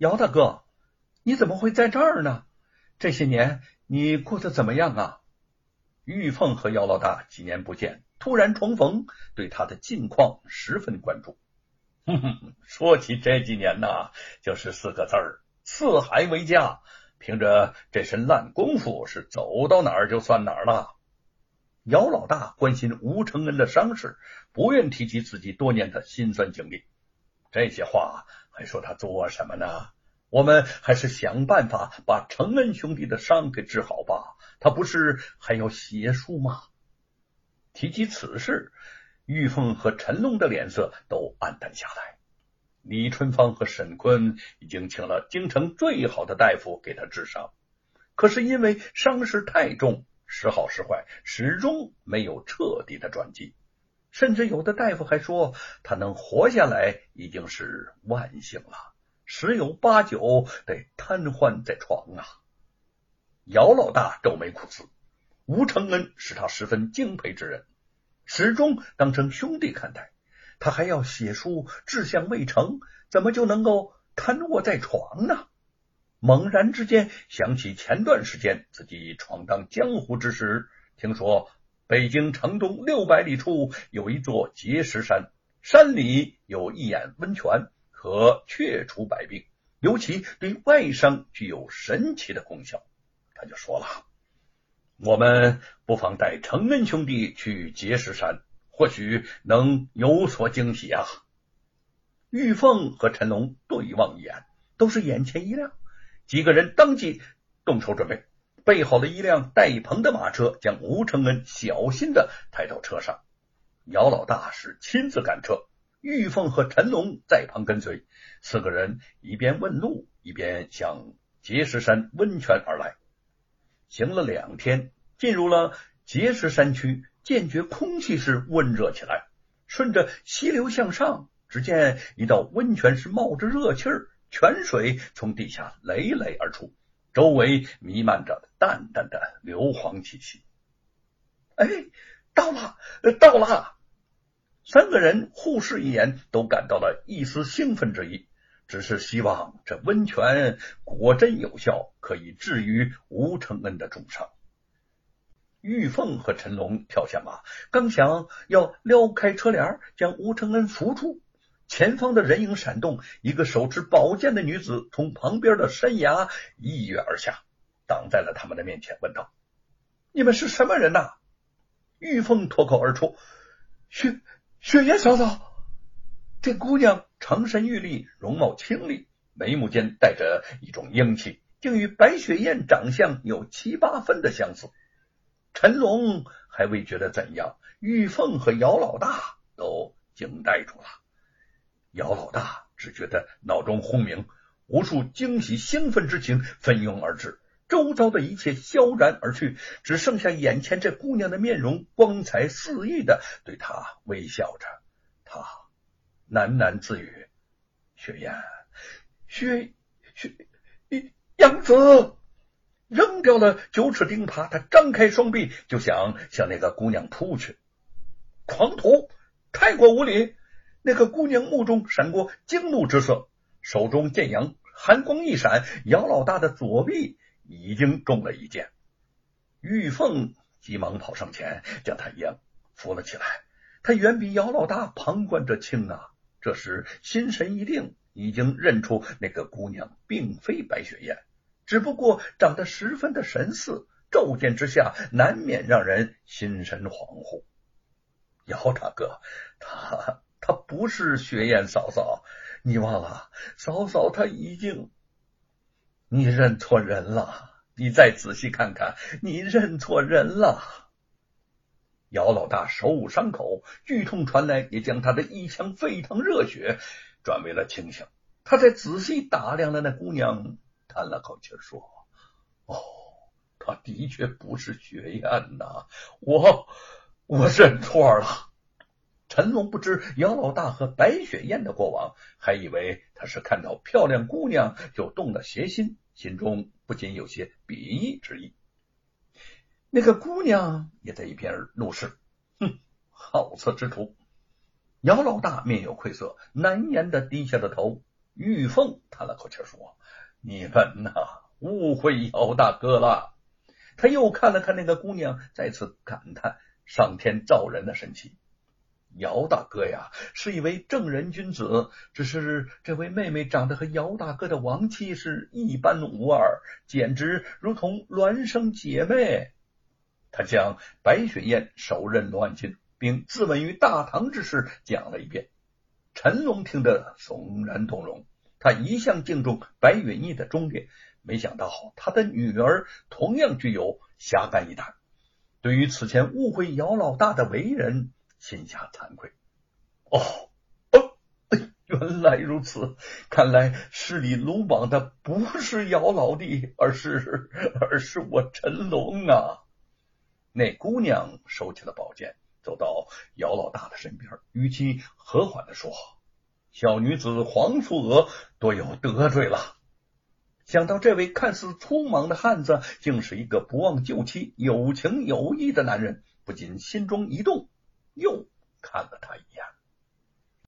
姚大哥，你怎么会在这儿呢？这些年你过得怎么样啊？玉凤和姚老大几年不见，突然重逢，对他的近况十分关注。哼哼，说起这几年呐，就是四个字儿：四海为家。凭着这身烂功夫，是走到哪儿就算哪儿了。姚老大关心吴承恩的伤势，不愿提及自己多年的辛酸经历。这些话还说他做什么呢？我们还是想办法把承恩兄弟的伤给治好吧。他不是还要写书吗？提及此事，玉凤和陈龙的脸色都暗淡下来。李春芳和沈坤已经请了京城最好的大夫给他治伤，可是因为伤势太重，时好时坏，始终没有彻底的转机。甚至有的大夫还说，他能活下来已经是万幸了，十有八九得瘫痪在床啊！姚老大皱眉苦思，吴承恩是他十分敬佩之人，始终当成兄弟看待。他还要写书，志向未成，怎么就能够瘫卧在床呢？猛然之间想起前段时间自己闯荡江湖之时，听说北京城东六百里处有一座碣石山，山里有一眼温泉，可祛除百病，尤其对外伤具有神奇的功效。他就说了：“我们不妨带承恩兄弟去碣石山。”或许能有所惊喜啊！玉凤和陈龙对望一眼，都是眼前一亮。几个人当即动手准备，备好了一辆带棚的马车，将吴承恩小心的抬到车上。姚老大是亲自赶车，玉凤和陈龙在旁跟随。四个人一边问路，一边向碣石山温泉而来。行了两天，进入了碣石山区。渐觉空气是温热起来，顺着溪流向上，只见一道温泉是冒着热气儿，泉水从地下累累而出，周围弥漫着淡淡的硫磺气息。哎，到了，到了！三个人互视一眼，都感到了一丝兴奋之意，只是希望这温泉果真有效，可以治愈吴承恩的重伤。玉凤和陈龙跳下马，刚想要撩开车帘将吴承恩扶出，前方的人影闪动，一个手持宝剑的女子从旁边的山崖一跃而下，挡在了他们的面前，问道：“你们是什么人呐？”玉凤脱口而出：“雪雪燕嫂嫂。”这姑娘长身玉立，容貌清丽，眉目间带着一种英气，竟与白雪燕长相有七八分的相似。陈龙还未觉得怎样，玉凤和姚老大都惊呆住了。姚老大只觉得脑中轰鸣，无数惊喜兴奋之情蜂拥而至，周遭的一切萧然而去，只剩下眼前这姑娘的面容光彩四溢的对他微笑着。他喃喃自语：“雪雁，雪雪，杨子。”扔掉了九齿钉耙，他张开双臂就想向那个姑娘扑去。狂徒，太过无礼！那个姑娘目中闪过惊怒之色，手中剑阳寒光一闪，姚老大的左臂已经中了一箭。玉凤急忙跑上前，将他一扶了起来。他远比姚老大旁观者清啊！这时心神一定，已经认出那个姑娘并非白雪燕。只不过长得十分的神似，骤见之下难免让人心神恍惚。姚大哥，他他不是雪燕嫂嫂，你忘了？嫂嫂她已经，你认错人了。你再仔细看看，你认错人了。姚老大手捂伤口，剧痛传来，也将他的一腔沸腾热血转为了清醒。他在仔细打量了那姑娘。叹了口气说：“哦，他的确不是雪雁呐，我我认错了。”陈龙不知姚老大和白雪燕的过往，还以为他是看到漂亮姑娘就动了邪心，心中不禁有些鄙夷之意。那个姑娘也在一边怒视：“哼，好色之徒！”姚老大面有愧色，难言的低下了头。玉凤叹了口气说：“你们呐，误会姚大哥了。”他又看了看那个姑娘，再次感叹上天造人的神奇。姚大哥呀，是一位正人君子，只是这位妹妹长得和姚大哥的王妻是一般无二，简直如同孪生姐妹。他将白雪燕手刃罗安并自刎于大唐之事讲了一遍。陈龙听得悚然动容，他一向敬重白允义的忠烈，没想到他的女儿同样具有侠肝义胆。对于此前误会姚老大的为人。心下惭愧，哦哦，原来如此，看来市里鲁莽的不是姚老弟，而是而是我陈龙啊！那姑娘收起了宝剑，走到姚老大的身边，语气和缓的说：“小女子黄素娥多有得罪了。”想到这位看似匆忙的汉子，竟是一个不忘旧妻、有情有义的男人，不禁心中一动。又看了他一眼。